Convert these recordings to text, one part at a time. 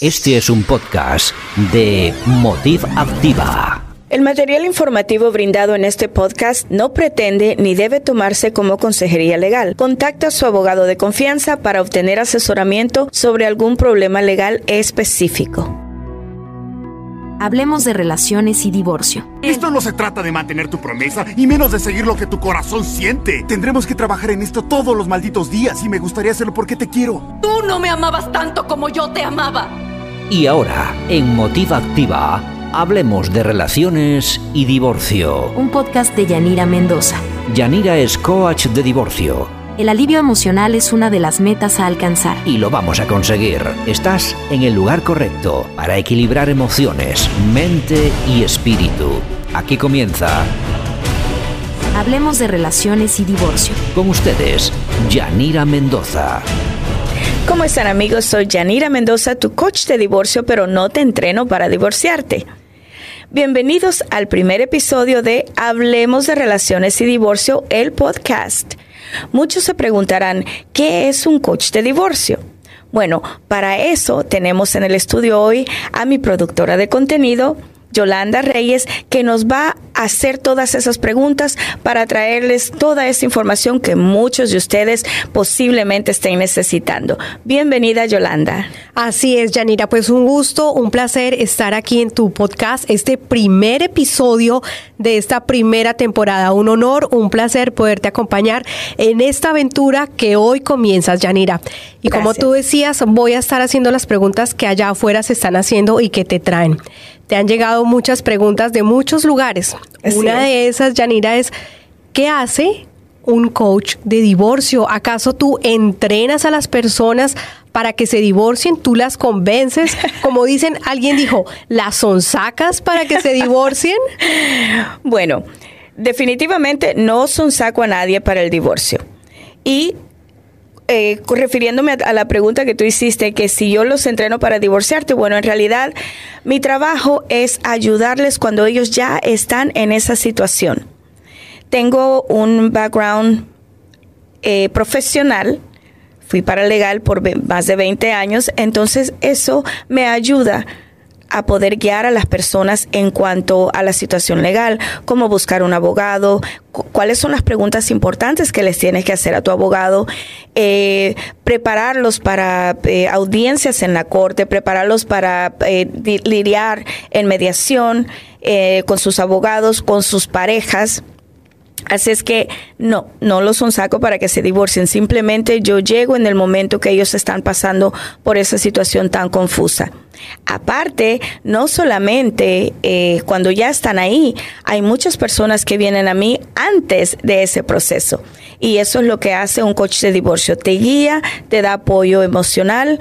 Este es un podcast de Motiv Activa. El material informativo brindado en este podcast no pretende ni debe tomarse como consejería legal. Contacta a su abogado de confianza para obtener asesoramiento sobre algún problema legal específico. Hablemos de relaciones y divorcio. Esto no se trata de mantener tu promesa y menos de seguir lo que tu corazón siente. Tendremos que trabajar en esto todos los malditos días y me gustaría hacerlo porque te quiero. Tú no me amabas tanto como yo te amaba. Y ahora, en Motiva Activa, hablemos de relaciones y divorcio. Un podcast de Yanira Mendoza. Yanira es coach de divorcio. El alivio emocional es una de las metas a alcanzar. Y lo vamos a conseguir. Estás en el lugar correcto para equilibrar emociones, mente y espíritu. Aquí comienza Hablemos de relaciones y divorcio. con ustedes, Yanira Mendoza. ¿Cómo están amigos? Soy Yanira Mendoza, tu coach de divorcio, pero no te entreno para divorciarte. Bienvenidos al primer episodio de Hablemos de Relaciones y Divorcio, el podcast. Muchos se preguntarán, ¿qué es un coach de divorcio? Bueno, para eso tenemos en el estudio hoy a mi productora de contenido, Yolanda Reyes, que nos va hacer todas esas preguntas para traerles toda esa información que muchos de ustedes posiblemente estén necesitando. Bienvenida, Yolanda. Así es, Yanira, pues un gusto, un placer estar aquí en tu podcast, este primer episodio de esta primera temporada. Un honor, un placer poderte acompañar en esta aventura que hoy comienzas, Yanira. Y como tú decías, voy a estar haciendo las preguntas que allá afuera se están haciendo y que te traen. Te han llegado muchas preguntas de muchos lugares. Así Una es. de esas, Yanira, es ¿qué hace un coach de divorcio? ¿Acaso tú entrenas a las personas para que se divorcien? ¿Tú las convences? Como dicen, alguien dijo, ¿las sonsacas para que se divorcien? Bueno, definitivamente no son saco a nadie para el divorcio. Y eh, refiriéndome a, la pregunta que tú hiciste, que si yo los entreno para divorciarte, bueno, en realidad mi trabajo es ayudarles cuando ellos ya están en esa situación. Tengo un background eh, profesional, fui paralegal por más de 20 años, entonces eso me ayuda a poder guiar a las personas en cuanto a la situación legal, cómo buscar un abogado, cu- cuáles son las preguntas importantes que les tienes que hacer a tu abogado, eh, prepararlos para eh, audiencias en la corte, prepararlos para eh, di- lidiar en mediación eh, con sus abogados, con sus parejas. Así es que no, no los saco para que se divorcien. Simplemente yo llego en el momento que ellos están pasando por esa situación tan confusa. Aparte, no solamente eh, cuando ya están ahí, hay muchas personas que vienen a mí antes de ese proceso. Y eso es lo que hace un coach de divorcio. Te guía, te da apoyo emocional,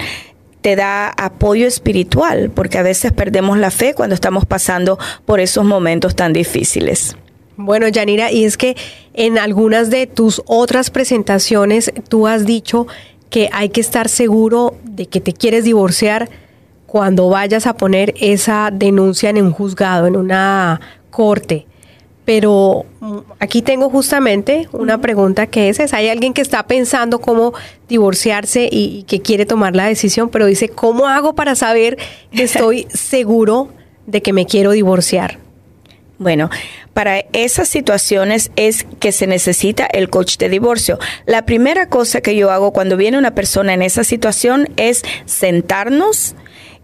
te da apoyo espiritual, porque a veces perdemos la fe cuando estamos pasando por esos momentos tan difíciles. Bueno, Yanira, y es que en algunas de tus otras presentaciones tú has dicho que hay que estar seguro de que te quieres divorciar cuando vayas a poner esa denuncia en un juzgado, en una corte. Pero mm, aquí tengo justamente una pregunta que es esa. Hay alguien que está pensando cómo divorciarse y, y que quiere tomar la decisión, pero dice, ¿cómo hago para saber que estoy seguro de que me quiero divorciar? Bueno, para esas situaciones es que se necesita el coach de divorcio. La primera cosa que yo hago cuando viene una persona en esa situación es sentarnos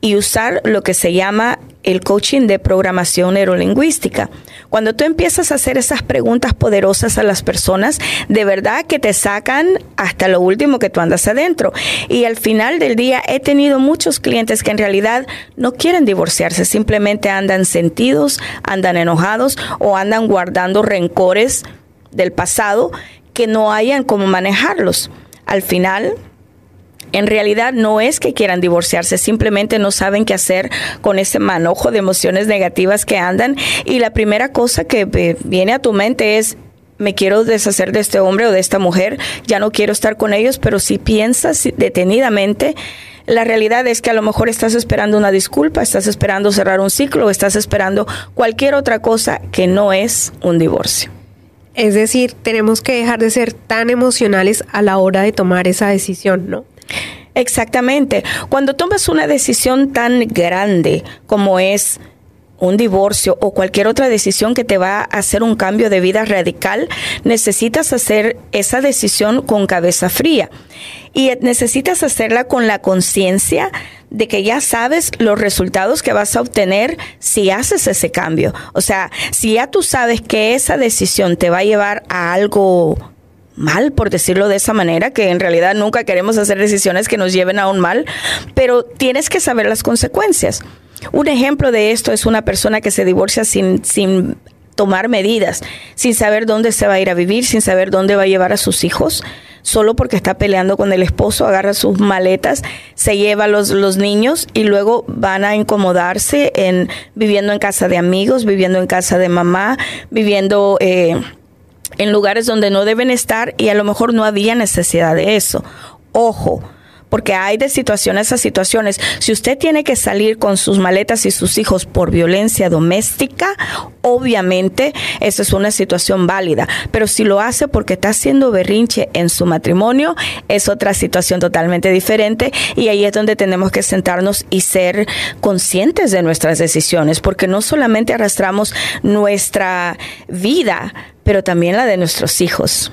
y usar lo que se llama el coaching de programación neurolingüística. Cuando tú empiezas a hacer esas preguntas poderosas a las personas, de verdad que te sacan hasta lo último que tú andas adentro. Y al final del día he tenido muchos clientes que en realidad no quieren divorciarse, simplemente andan sentidos, andan enojados o andan guardando rencores del pasado que no hayan cómo manejarlos. Al final, en realidad no es que quieran divorciarse, simplemente no saben qué hacer con ese manojo de emociones negativas que andan. Y la primera cosa que eh, viene a tu mente es, me quiero deshacer de este hombre o de esta mujer, ya no quiero estar con ellos, pero si piensas detenidamente, la realidad es que a lo mejor estás esperando una disculpa, estás esperando cerrar un ciclo, estás esperando cualquier otra cosa que no es un divorcio. Es decir, tenemos que dejar de ser tan emocionales a la hora de tomar esa decisión, ¿no? Exactamente. Cuando tomas una decisión tan grande como es un divorcio o cualquier otra decisión que te va a hacer un cambio de vida radical, necesitas hacer esa decisión con cabeza fría. Y necesitas hacerla con la conciencia de que ya sabes los resultados que vas a obtener si haces ese cambio. O sea, si ya tú sabes que esa decisión te va a llevar a algo mal, por decirlo de esa manera, que en realidad nunca queremos hacer decisiones que nos lleven a un mal, pero tienes que saber las consecuencias. Un ejemplo de esto es una persona que se divorcia sin, sin tomar medidas, sin saber dónde se va a ir a vivir, sin saber dónde va a llevar a sus hijos, solo porque está peleando con el esposo, agarra sus maletas, se lleva los, los niños y luego van a incomodarse en viviendo en casa de amigos, viviendo en casa de mamá, viviendo eh, en lugares donde no deben estar y a lo mejor no había necesidad de eso. Ojo, porque hay de situaciones a situaciones. Si usted tiene que salir con sus maletas y sus hijos por violencia doméstica, obviamente esa es una situación válida. Pero si lo hace porque está haciendo berrinche en su matrimonio, es otra situación totalmente diferente y ahí es donde tenemos que sentarnos y ser conscientes de nuestras decisiones, porque no solamente arrastramos nuestra vida, pero también la de nuestros hijos.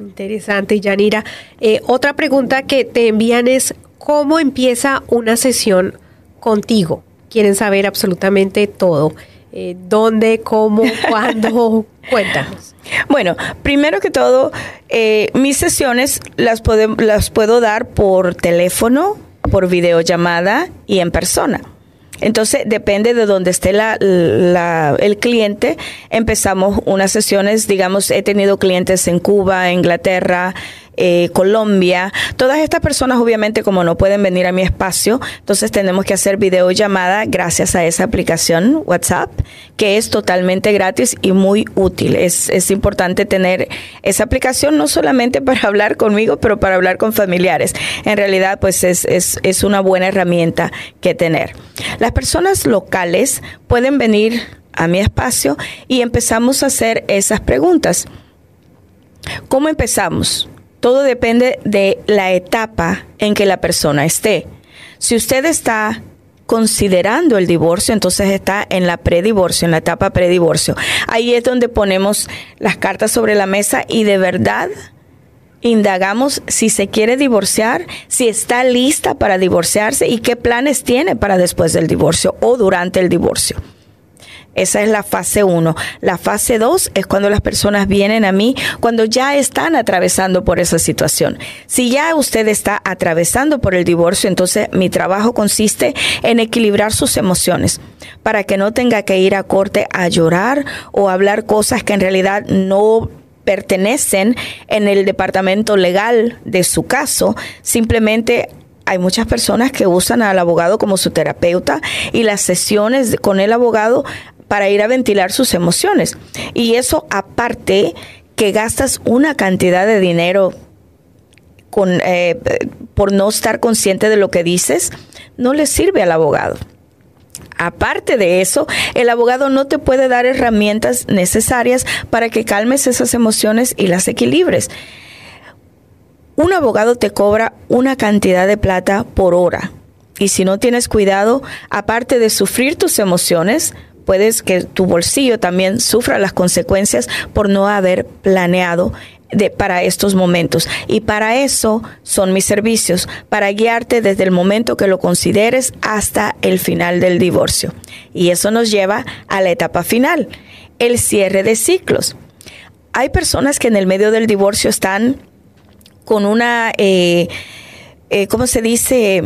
Interesante, Yanira. Eh, otra pregunta que te envían es, ¿cómo empieza una sesión contigo? Quieren saber absolutamente todo. Eh, ¿Dónde, cómo, cuándo? Cuéntanos. Bueno, primero que todo, eh, mis sesiones las, las puedo dar por teléfono, por videollamada y en persona. Entonces, depende de dónde esté la, el cliente. Empezamos unas sesiones, digamos, he tenido clientes en Cuba, Inglaterra, eh, Colombia. Todas estas personas obviamente como no pueden venir a mi espacio, entonces tenemos que hacer videollamada gracias a esa aplicación WhatsApp, que es totalmente gratis y muy útil. Es, es importante tener esa aplicación no solamente para hablar conmigo, pero para hablar con familiares. En realidad pues es, es, es una buena herramienta que tener. Las personas locales pueden venir a mi espacio y empezamos a hacer esas preguntas. ¿Cómo empezamos? Todo depende de la etapa en que la persona esté. Si usted está considerando el divorcio, entonces está en la predivorcio, en la etapa predivorcio. Ahí es donde ponemos las cartas sobre la mesa y de verdad indagamos si se quiere divorciar, si está lista para divorciarse y qué planes tiene para después del divorcio o durante el divorcio. Esa es la fase 1. La fase 2 es cuando las personas vienen a mí cuando ya están atravesando por esa situación. Si ya usted está atravesando por el divorcio, entonces mi trabajo consiste en equilibrar sus emociones para que no tenga que ir a corte a llorar o hablar cosas que en realidad no pertenecen en el departamento legal de su caso, simplemente hay muchas personas que usan al abogado como su terapeuta y las sesiones con el abogado para ir a ventilar sus emociones. Y eso aparte que gastas una cantidad de dinero con, eh, por no estar consciente de lo que dices, no le sirve al abogado. Aparte de eso, el abogado no te puede dar herramientas necesarias para que calmes esas emociones y las equilibres. Un abogado te cobra una cantidad de plata por hora. Y si no tienes cuidado, aparte de sufrir tus emociones, puedes que tu bolsillo también sufra las consecuencias por no haber planeado de, para estos momentos. Y para eso son mis servicios, para guiarte desde el momento que lo consideres hasta el final del divorcio. Y eso nos lleva a la etapa final, el cierre de ciclos. Hay personas que en el medio del divorcio están con una, eh, eh, ¿cómo se dice?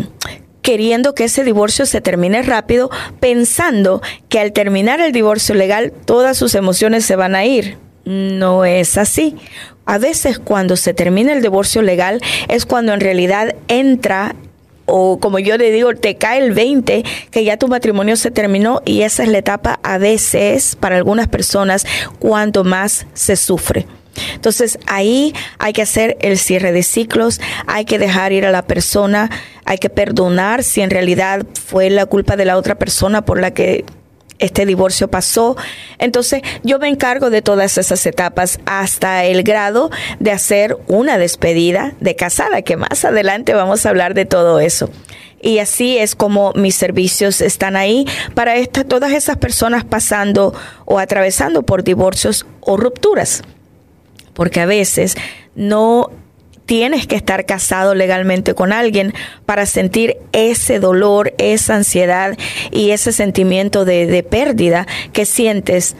Queriendo que ese divorcio se termine rápido, pensando que al terminar el divorcio legal todas sus emociones se van a ir. No es así. A veces cuando se termina el divorcio legal es cuando en realidad entra o como yo le digo, te cae el 20, que ya tu matrimonio se terminó y esa es la etapa a veces para algunas personas cuanto más se sufre. Entonces ahí hay que hacer el cierre de ciclos, hay que dejar ir a la persona, hay que perdonar si en realidad fue la culpa de la otra persona por la que este divorcio pasó. Entonces yo me encargo de todas esas etapas hasta el grado de hacer una despedida de casada, que más adelante vamos a hablar de todo eso. Y así es como mis servicios están ahí para esta, todas esas personas pasando o atravesando por divorcios o rupturas. Porque a veces no tienes que estar casado legalmente con alguien para sentir ese dolor, esa ansiedad y ese sentimiento de, pérdida que sientes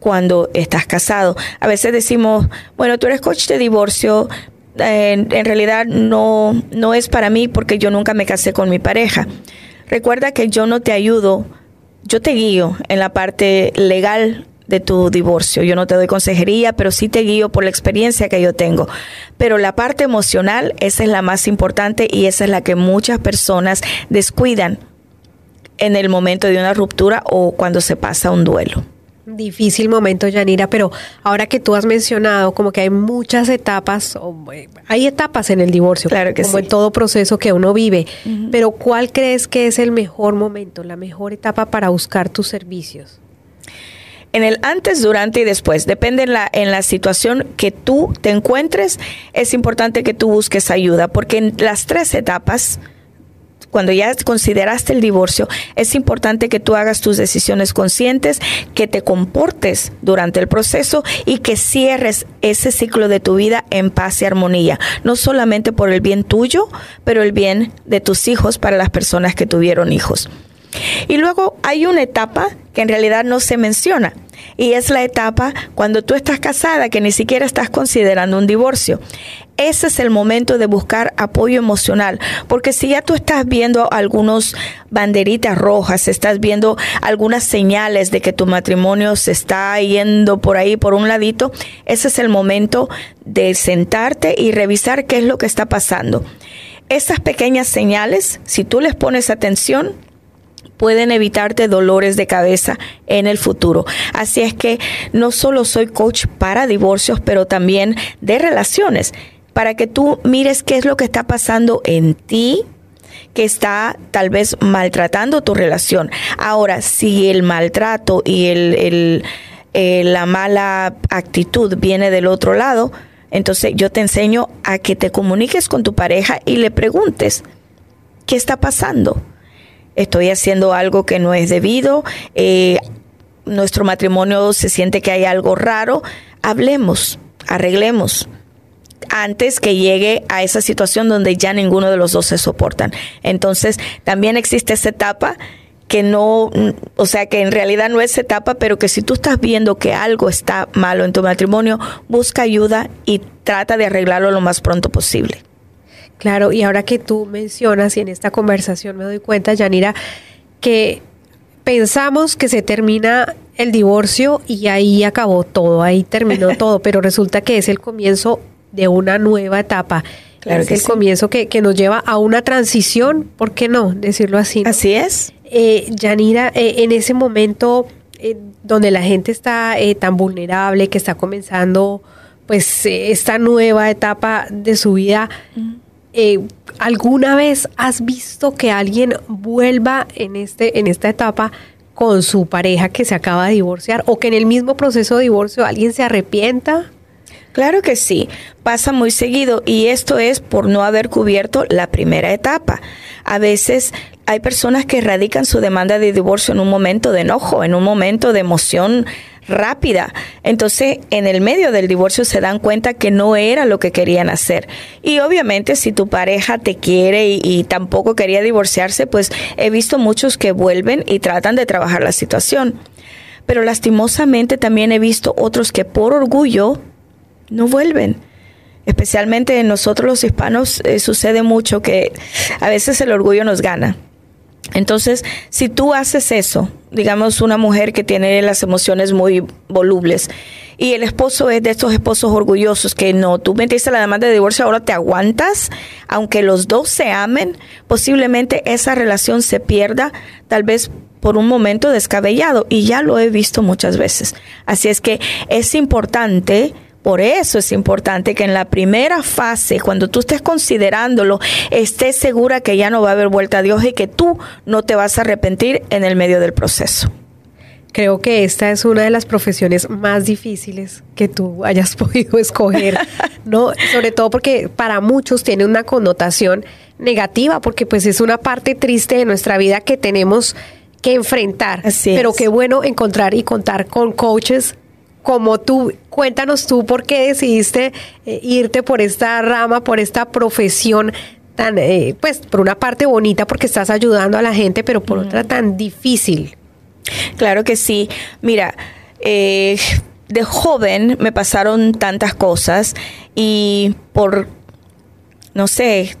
cuando estás casado. A veces decimos, bueno, tú eres coach de divorcio, en, en, realidad no, no es para mí porque yo nunca me casé con mi pareja. Recuerda que yo no te ayudo, yo te guío en la parte legal de tu divorcio. Yo no te doy consejería, pero sí te guío por la experiencia que yo tengo. Pero la parte emocional, esa es la más importante y esa es la que muchas personas descuidan en el momento de una ruptura o cuando se pasa un duelo. Difícil momento, Yanira, pero ahora que tú has mencionado como que hay muchas etapas, eh, hay etapas en el divorcio, claro que como en todo proceso que uno vive, pero ¿cuál crees que es el mejor momento, la mejor etapa para buscar tus servicios? En el antes, durante y después. Depende en la, en la situación que tú te encuentres, es importante que tú busques ayuda, porque en las tres etapas, cuando ya consideraste el divorcio, es importante que tú hagas tus decisiones conscientes, que te comportes durante el proceso y que cierres ese ciclo de tu vida en paz y armonía, no solamente por el bien tuyo, pero el bien de tus hijos para las personas que tuvieron hijos. Y luego hay una etapa que en realidad no se menciona. Y es la etapa cuando tú estás casada, que ni siquiera estás considerando un divorcio. Ese es el momento de buscar apoyo emocional, porque si ya tú estás viendo algunos banderitas rojas, estás viendo algunas señales de que tu matrimonio se está yendo por ahí, por un ladito, ese es el momento de sentarte y revisar qué es lo que está pasando. Esas pequeñas señales, si tú les pones atención, pueden evitarte dolores de cabeza en el futuro. Así es que no solo soy coach para divorcios, pero también de relaciones, para que tú mires qué es lo que está pasando en ti, que está tal vez maltratando tu relación. Ahora, si el maltrato y el, eh, la mala actitud viene del otro lado, entonces yo te enseño a que te comuniques con tu pareja y le preguntes, ¿qué está pasando? Estoy haciendo algo que no es debido, eh, nuestro matrimonio se siente que hay algo raro, hablemos, arreglemos antes que llegue a esa situación donde ya ninguno de los dos se soportan. Entonces, también existe esa etapa que no, o sea, que en realidad no es etapa, pero que si tú estás viendo que algo está malo en tu matrimonio, busca ayuda y trata de arreglarlo lo más pronto posible. Claro, y ahora que tú mencionas y en esta conversación me doy cuenta, Yanira, que pensamos que se termina el divorcio y ahí acabó todo, ahí terminó todo, pero resulta que es el comienzo de una nueva etapa. Claro es el comienzo que, nos lleva a una transición, ¿por qué no decirlo así? Así es. Eh, Yanira, eh, en ese momento eh, donde la gente está eh, tan vulnerable, que está comenzando pues esta nueva etapa de su vida, eh, ¿alguna vez has visto que alguien vuelva en, este, en esta etapa con su pareja que se acaba de divorciar o que en el mismo proceso de divorcio alguien se arrepienta? Claro que sí, pasa muy seguido y esto es por no haber cubierto la primera etapa. A veces hay personas que radican su demanda de divorcio en un momento de enojo, en un momento de emoción rápida. Entonces, en el medio del divorcio se dan cuenta que no era lo que querían hacer. Y obviamente, si tu pareja te quiere y, tampoco quería divorciarse, pues he visto muchos que vuelven y tratan de trabajar la situación. Pero lastimosamente también he visto otros que por orgullo no vuelven especialmente en nosotros los hispanos eh, sucede mucho que a veces el orgullo nos gana. Entonces, si tú haces eso, digamos una mujer que tiene las emociones muy volubles y el esposo es de estos esposos orgullosos que no, tú metiste la demanda de divorcio, ahora te aguantas, aunque los dos se amen, posiblemente esa relación se pierda, tal vez por un momento descabellado y ya lo he visto muchas veces. Así es que es importante por eso es importante que en la primera fase, cuando tú estés considerándolo, estés segura que ya no va a haber vuelta a Dios y que tú no te vas a arrepentir en el medio del proceso. creo que esta es una de las profesiones más difíciles que tú hayas podido escoger, ¿no? Sobre todo porque para muchos tiene una connotación negativa, porque pues es una parte triste de nuestra vida que tenemos que enfrentar. Así Pero qué bueno encontrar y contar con coaches como tú. Cuéntanos tú por qué decidiste eh, irte por esta rama, por esta profesión tan, eh, pues, por una parte bonita porque estás ayudando a la gente, pero por otra tan difícil. Claro que sí. Mira, eh, de joven me pasaron tantas cosas y por, no sé,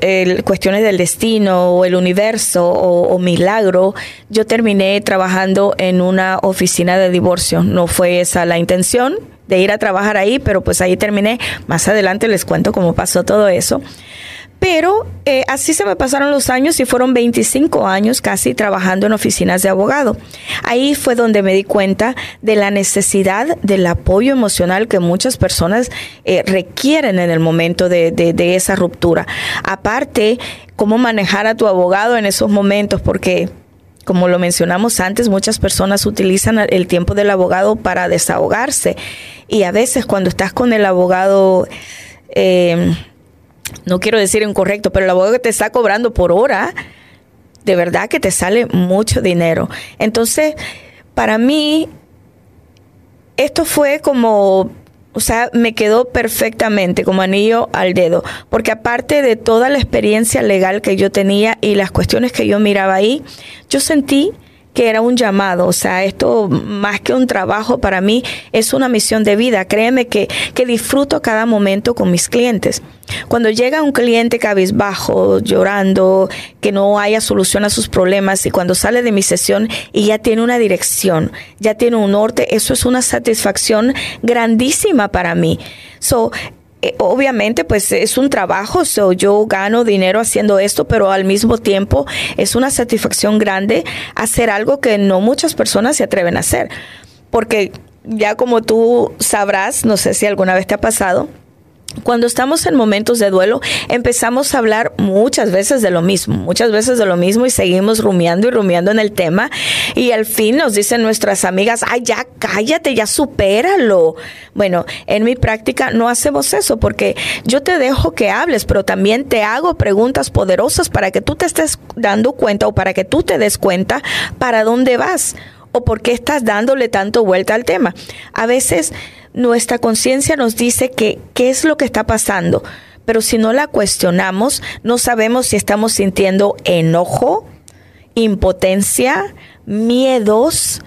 el- cuestiones del destino o el universo o, o milagro, yo terminé trabajando en una oficina de divorcio. No fue esa la intención de ir a trabajar ahí, pero pues ahí terminé. Más adelante les cuento cómo pasó todo eso. Pero eh, así se me pasaron los años y fueron 25 años casi trabajando en oficinas de abogado. Ahí fue donde me di cuenta de la necesidad del apoyo emocional que muchas personas eh, requieren en el momento de, de- de esa ruptura. Aparte, cómo manejar a tu abogado en esos momentos, porque como lo mencionamos antes, muchas personas utilizan el tiempo del abogado para desahogarse. Y a veces cuando estás con el abogado... eh, no quiero decir incorrecto, pero el abogado que te está cobrando por hora, de verdad que te sale mucho dinero. Entonces, para mí, esto fue como, o sea, me quedó perfectamente como anillo al dedo, porque aparte de toda la experiencia legal que yo tenía y las cuestiones que yo miraba ahí, yo sentí que era un llamado, o sea, esto más que un trabajo para mí es una misión de vida. Créeme que, que disfruto cada momento con mis clientes. Cuando llega un cliente cabizbajo, llorando, que no haya solución a sus problemas y cuando sale de mi sesión y ya tiene una dirección, ya tiene un norte, eso es una satisfacción grandísima para mí. So, eh, obviamente pues es un trabajo, so, yo gano dinero haciendo esto, pero al mismo tiempo es una satisfacción grande hacer algo que no muchas personas se atreven a hacer. Porque ya como tú sabrás, no sé si alguna vez te ha pasado, cuando estamos en momentos de duelo, empezamos a hablar muchas veces de lo mismo, muchas veces de lo mismo y seguimos rumiando y rumiando en el tema y al fin nos dicen nuestras amigas, ay, ya cállate, ya supéralo. Bueno, en mi práctica no hacemos eso porque yo te dejo que hables, pero también te hago preguntas poderosas para que tú te estés dando cuenta o para que tú te des cuenta para dónde vas o por qué estás dándole tanto vuelta al tema. A veces nuestra conciencia nos dice que qué es lo que está pasando, pero si no la cuestionamos, no sabemos si estamos sintiendo enojo, impotencia, miedos,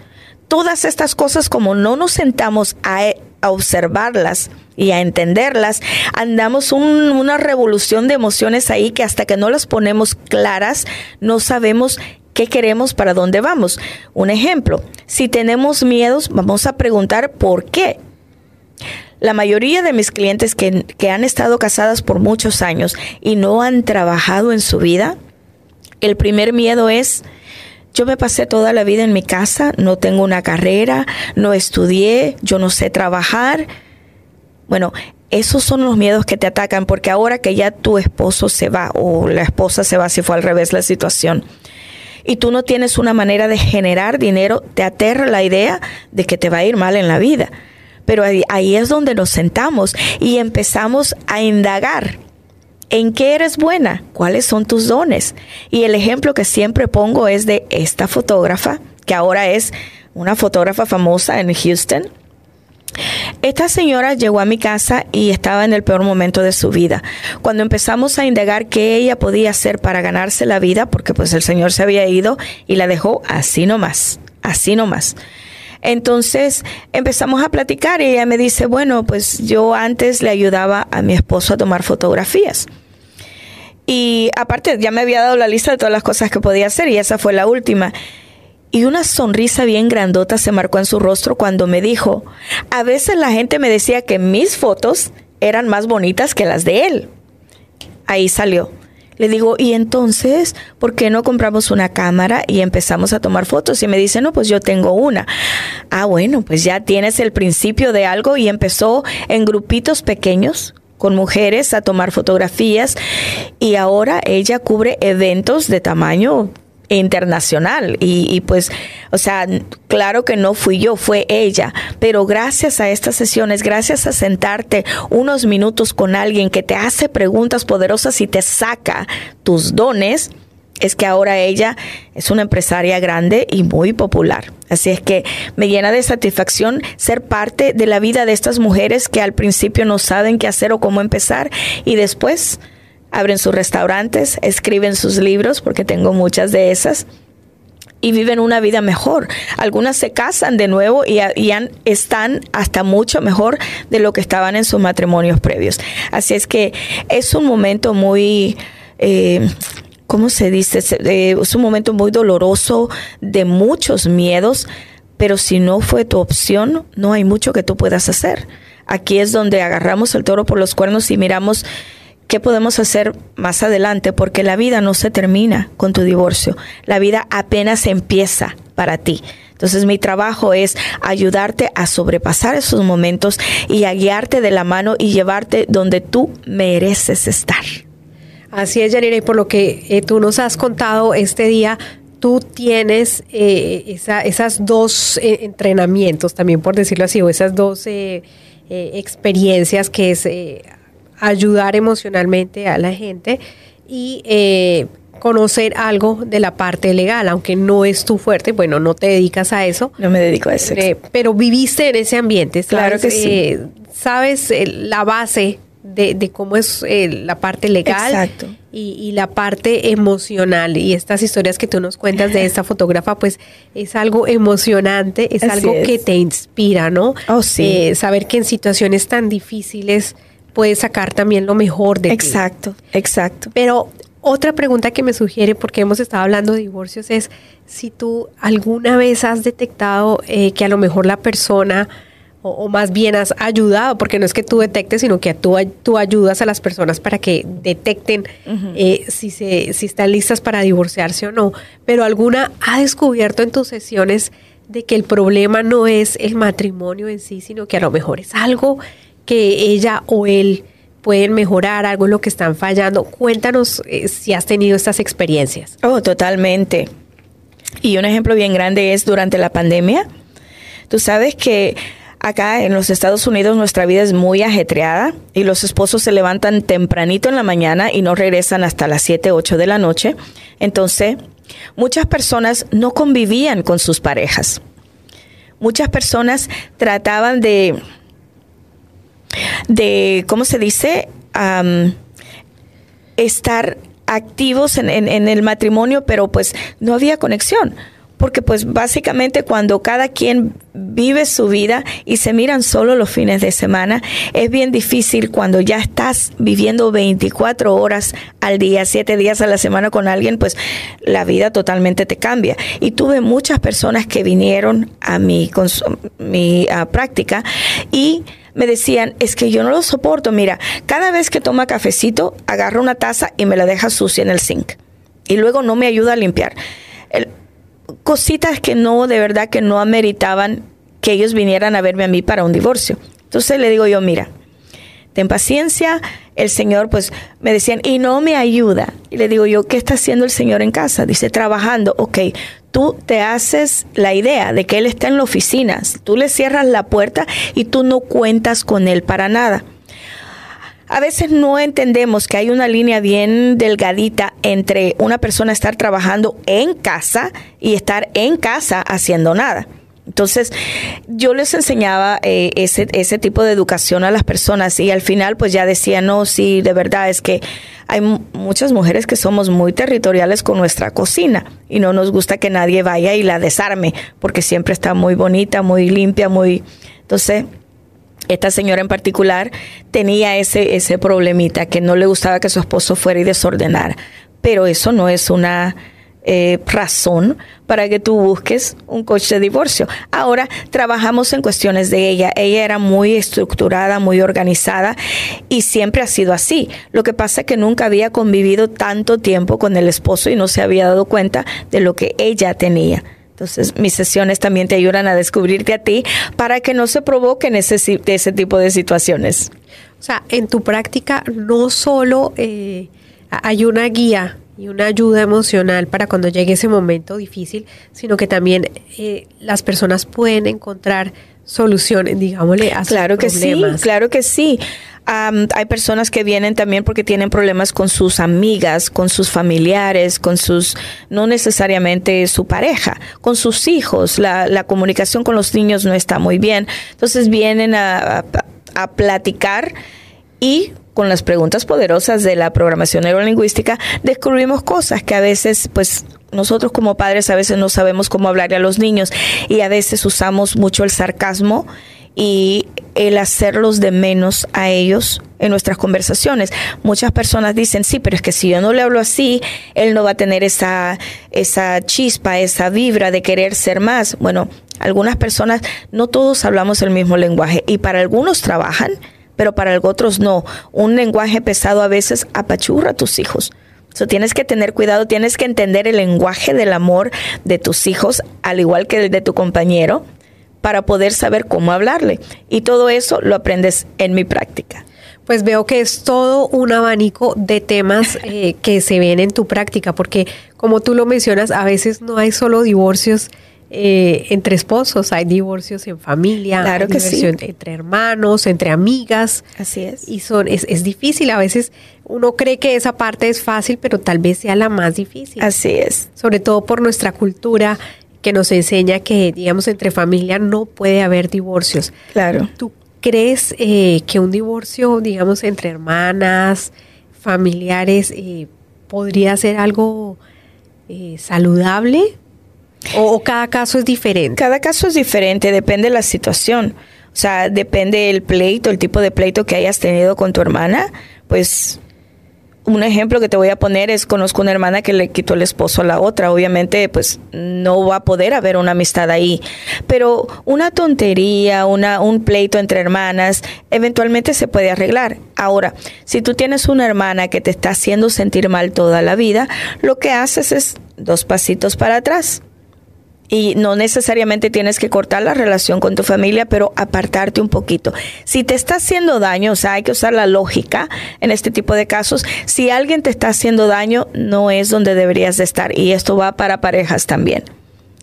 todas estas cosas como no nos sentamos a, observarlas y a entenderlas, andamos un- una revolución de emociones ahí que hasta que no las ponemos claras, no sabemos qué queremos, para dónde vamos. Un ejemplo, si tenemos miedos, vamos a preguntar por qué. La mayoría de mis clientes que, que han estado casadas por muchos años y no han trabajado en su vida, el primer miedo es, yo me pasé toda la vida en mi casa, no tengo una carrera, no estudié, yo no sé trabajar. Bueno, esos son los miedos que te atacan porque ahora que ya tu esposo se va o la esposa se va, si fue al revés la situación, y tú no tienes una manera de generar dinero, te aterra la idea de que te va a ir mal en la vida. Pero ahí, es donde nos sentamos y empezamos a indagar. ¿En qué eres buena? ¿Cuáles son tus dones? Y el ejemplo que siempre pongo es de esta fotógrafa, que ahora es una fotógrafa famosa en Houston. Esta señora llegó a mi casa y estaba en el peor momento de su vida. Cuando empezamos a indagar qué ella podía hacer para ganarse la vida, porque pues el señor se había ido y la dejó así nomás, así nomás. Entonces empezamos a platicar y ella me dice, bueno, pues yo antes le ayudaba a mi esposo a tomar fotografías. Y aparte ya me había dado la lista de todas las cosas que podía hacer y esa fue la última. Y una sonrisa bien grandota se marcó en su rostro cuando me dijo, a veces la gente me decía que mis fotos eran más bonitas que las de él. Ahí salió. Le digo, y entonces, ¿por qué no compramos una cámara y empezamos a tomar fotos? Y me dice, no, pues yo tengo una. Ah, bueno, pues ya tienes el principio de algo y empezó en grupitos pequeños con mujeres a tomar fotografías y ahora ella cubre eventos de tamaño internacional y, y, pues, o sea, claro que no fui yo, fue ella, pero gracias a estas sesiones, gracias a sentarte unos minutos con alguien que te hace preguntas poderosas y te saca tus dones, es que ahora ella es una empresaria grande y muy popular. Así es que me llena de satisfacción ser parte de la vida de estas mujeres que al principio no saben qué hacer o cómo empezar y después abren sus restaurantes, escriben sus libros, porque tengo muchas de esas, y viven una vida mejor. Algunas se casan de nuevo y, están hasta mucho mejor de lo que estaban en sus matrimonios previos. Así es que es un momento muy... Eh, ¿Cómo se dice? Eh, es un momento muy doloroso, de muchos miedos, pero si no fue tu opción, no hay mucho que tú puedas hacer. Aquí es donde agarramos el toro por los cuernos y miramos qué podemos hacer más adelante, porque la vida no se termina con tu divorcio, la vida apenas empieza para ti. Entonces mi trabajo es ayudarte a sobrepasar esos momentos y a guiarte de la mano y llevarte donde tú mereces estar. Así es, Yanira, y por lo que eh, tú nos has contado este día, tú tienes eh, esa, esas dos eh, entrenamientos, también por decirlo así, o esas dos experiencias que es ayudar emocionalmente a la gente y eh, conocer algo de la parte legal, aunque no es tu fuerte, bueno, no te dedicas a eso. No me dedico a eso. Eh, pero viviste en ese ambiente, Claro que sí. Eh, sabes la base de, cómo es la parte legal y, la parte emocional. Y estas historias que tú nos cuentas de esta fotógrafa, pues es algo emocionante, es algo que te inspira, ¿no? Oh, sí. saber que en situaciones tan difíciles puedes sacar también lo mejor de exacto, ti. Exacto, exacto. Pero otra pregunta que me sugiere, porque hemos estado hablando de divorcios, es si tú alguna vez has detectado eh, que a lo mejor la persona, o, más bien has ayudado, porque no es que tú detectes, sino que tú, tú ayudas a las personas para que detecten eh, si, se, si están listas para divorciarse o no, pero alguna ha descubierto en tus sesiones de que el problema no es el matrimonio en sí, sino que a lo mejor es algo que ella o él pueden mejorar, algo en lo que están fallando. Cuéntanos eh, si has tenido estas experiencias. Oh, totalmente. Y un ejemplo bien grande es durante la pandemia. Tú sabes que acá en los Estados Unidos nuestra vida es muy ajetreada y los esposos se levantan tempranito en la mañana y no regresan hasta las 7, 8 de la noche. Entonces, muchas personas no convivían con sus parejas. Muchas personas trataban de de, ¿cómo se dice? estar activos en, el matrimonio, pero pues no había conexión. Porque pues básicamente cuando cada quien vive su vida y se miran solo los fines de semana, es bien difícil cuando ya estás viviendo 24 horas al día, 7 días a la semana con alguien, pues la vida totalmente te cambia. Y tuve muchas personas que vinieron a mi, mi práctica y me decían, es que yo no lo soporto, mira, cada vez que toma cafecito, agarra una taza y me la deja sucia en el zinc. Y luego no me ayuda a limpiar. cositas que no, de verdad que no ameritaban que ellos vinieran a verme a mí para un divorcio. Entonces le digo yo, mira, ten paciencia, el Señor pues me decían, y no me ayuda. Y le digo yo, ¿qué está haciendo el Señor en casa? Dice, trabajando, ok, tú te haces la idea de que Él está en la oficina, tú le cierras la puerta y tú no cuentas con Él para nada. A veces no entendemos que hay una línea bien delgadita entre una persona estar trabajando en casa y estar en casa haciendo nada. Entonces, yo les enseñaba eh, ese, ese tipo de educación a las personas y al final pues ya decía, no, sí, de verdad es que hay muchas mujeres que somos muy territoriales con nuestra cocina y no nos gusta que nadie vaya y la desarme porque siempre está muy bonita, muy limpia, muy... Entonces, esta señora en particular tenía ese, ese problemita que no le gustaba que su esposo fuera y desordenara, pero eso no es una eh, razón para que tú busques un coche de divorcio. Ahora trabajamos en cuestiones de ella. Ella era muy estructurada, muy organizada y siempre ha sido así. Lo que pasa es que nunca había convivido tanto tiempo con el esposo y no se había dado cuenta de lo que ella tenía. Entonces, mis sesiones también te ayudan a descubrirte a ti para que no se provoquen ese, ese tipo de situaciones. O sea, en tu práctica no solo eh, hay una guía y una ayuda emocional para cuando llegue ese momento difícil, sino que también eh, las personas pueden encontrar soluciones, digámosle, a claro sus que problemas. sí, claro que sí. Am, hay personas que vienen también porque tienen problemas con sus amigas, con sus familiares, con sus, no necesariamente su pareja, con sus hijos. La, la comunicación con los niños no está muy bien. Entonces vienen a, a- a platicar y con las preguntas poderosas de la programación neurolingüística descubrimos cosas que a veces pues nosotros como padres a veces no sabemos cómo hablarle a los niños y a veces usamos mucho el sarcasmo y el hacerlos de menos a ellos en nuestras conversaciones. Muchas personas dicen, sí, pero es que si yo no le hablo así, él no va a tener esa, esa chispa, esa vibra de querer ser más. Bueno, algunas personas, no todos hablamos el mismo lenguaje y para algunos trabajan, pero para otros no. Un lenguaje pesado a veces apachurra a tus hijos. So, tienes que tener cuidado, tienes que entender el lenguaje del amor de tus hijos, al igual que el de tu compañero, para poder saber cómo hablarle. Y todo eso lo aprendes en mi práctica. Pues veo que es todo un abanico de temas eh, que se ven en tu práctica, porque como tú lo mencionas, a veces no hay solo divorcios eh, entre esposos, hay divorcios en familia, Claro hay que sí. entre hermanos, entre amigas. Así es. Y son, es, es difícil, a veces uno cree que esa parte es fácil, pero tal vez sea la más difícil. Así es. Sobre todo por nuestra cultura que nos enseña que, digamos, entre familia no puede haber divorcios. Claro. ¿Tú crees eh, que un divorcio, digamos, entre hermanas, familiares, eh, podría ser algo eh, saludable? O, cada caso es diferente? Cada caso es diferente, depende de la situación. O sea, depende del pleito, el tipo de pleito que hayas tenido con tu hermana. Pues un ejemplo que te voy a poner es conozco una hermana que le quitó el esposo a la otra. Obviamente, pues no va a poder haber una amistad ahí. Pero una tontería, una, un pleito entre hermanas, eventualmente se puede arreglar. Ahora, si tú tienes una hermana que te está haciendo sentir mal toda la vida, lo que haces es dos pasitos para atrás y no necesariamente tienes que cortar la relación con tu familia, pero apartarte un poquito. Si te está haciendo daño, o sea, hay que usar la lógica en este tipo de casos. Si alguien te está haciendo daño, no es donde deberías de estar. Y esto va para parejas también.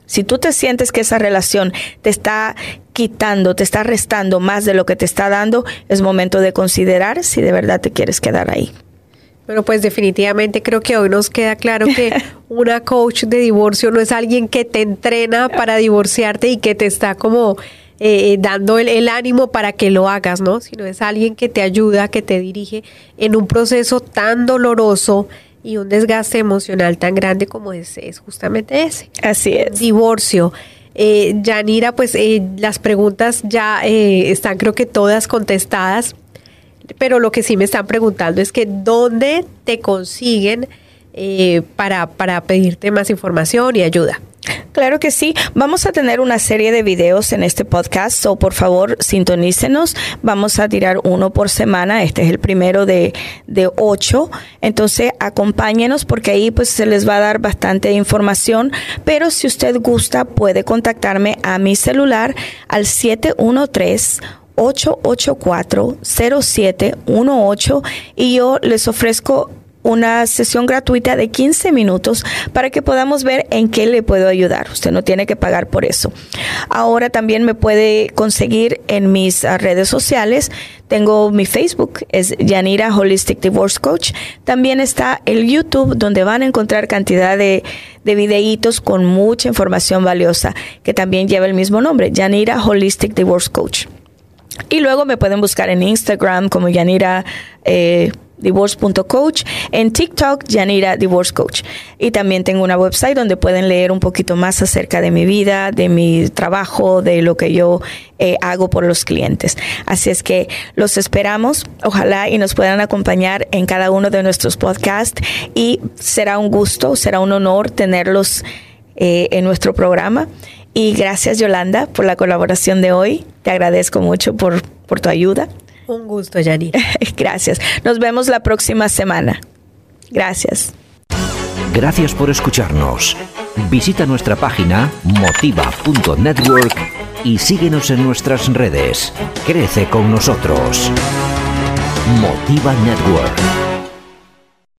Si tú te sientes que esa relación te está quitando, te está restando más de lo que te está dando, es momento de considerar si de verdad te quieres quedar ahí. Bueno, pues definitivamente creo que hoy nos queda claro que una coach de divorcio no es alguien que te entrena para divorciarte y que te está como eh, dando el, el ánimo para que lo hagas, ¿no? Sino es alguien que te ayuda, que te dirige en un proceso tan doloroso y un desgaste emocional tan grande como es, es justamente ese. Así es. Divorcio. Eh, Yanira, pues eh, las preguntas ya eh, están creo que todas contestadas, pero lo que sí me están preguntando es que dónde te consiguen eh, para, para pedirte más información y ayuda. Claro que sí. Vamos a tener una serie de videos en este podcast, o por favor sintonícenos. Vamos a tirar uno por semana. Este es el primero de, de ocho. Entonces acompáñenos porque ahí pues se les va a dar bastante información. Pero si usted gusta puede contactarme a mi celular al 713 884-0718 y yo les ofrezco una sesión gratuita de 15 minutos para que podamos ver en qué le puedo ayudar. Usted no tiene que pagar por eso. Ahora también me puede conseguir en mis redes sociales. Tengo mi Facebook, es Yanira Holistic Divorce Coach. También está el YouTube, donde van a encontrar cantidad de, de videitos con mucha información valiosa, que también lleva el mismo nombre, Yanira Holistic Divorce Coach. Y luego me pueden buscar en Instagram como Yanira eh, divorce.coach, en TikTok Yanira Divorce Coach. Y también tengo una website donde pueden leer un poquito más acerca de mi vida, de mi trabajo, de lo que yo eh, hago por los clientes. Así es que los esperamos, ojalá y nos puedan acompañar en cada uno de nuestros podcasts y será un gusto, será un honor tenerlos eh, en nuestro programa. Y gracias Yolanda por la colaboración de hoy. Te agradezco mucho por, por tu ayuda. Un gusto, Yanira. Gracias. Nos vemos la próxima semana. Gracias. Gracias por escucharnos. Visita nuestra página motiva.network y síguenos en nuestras redes. Crece con nosotros. Motiva Network.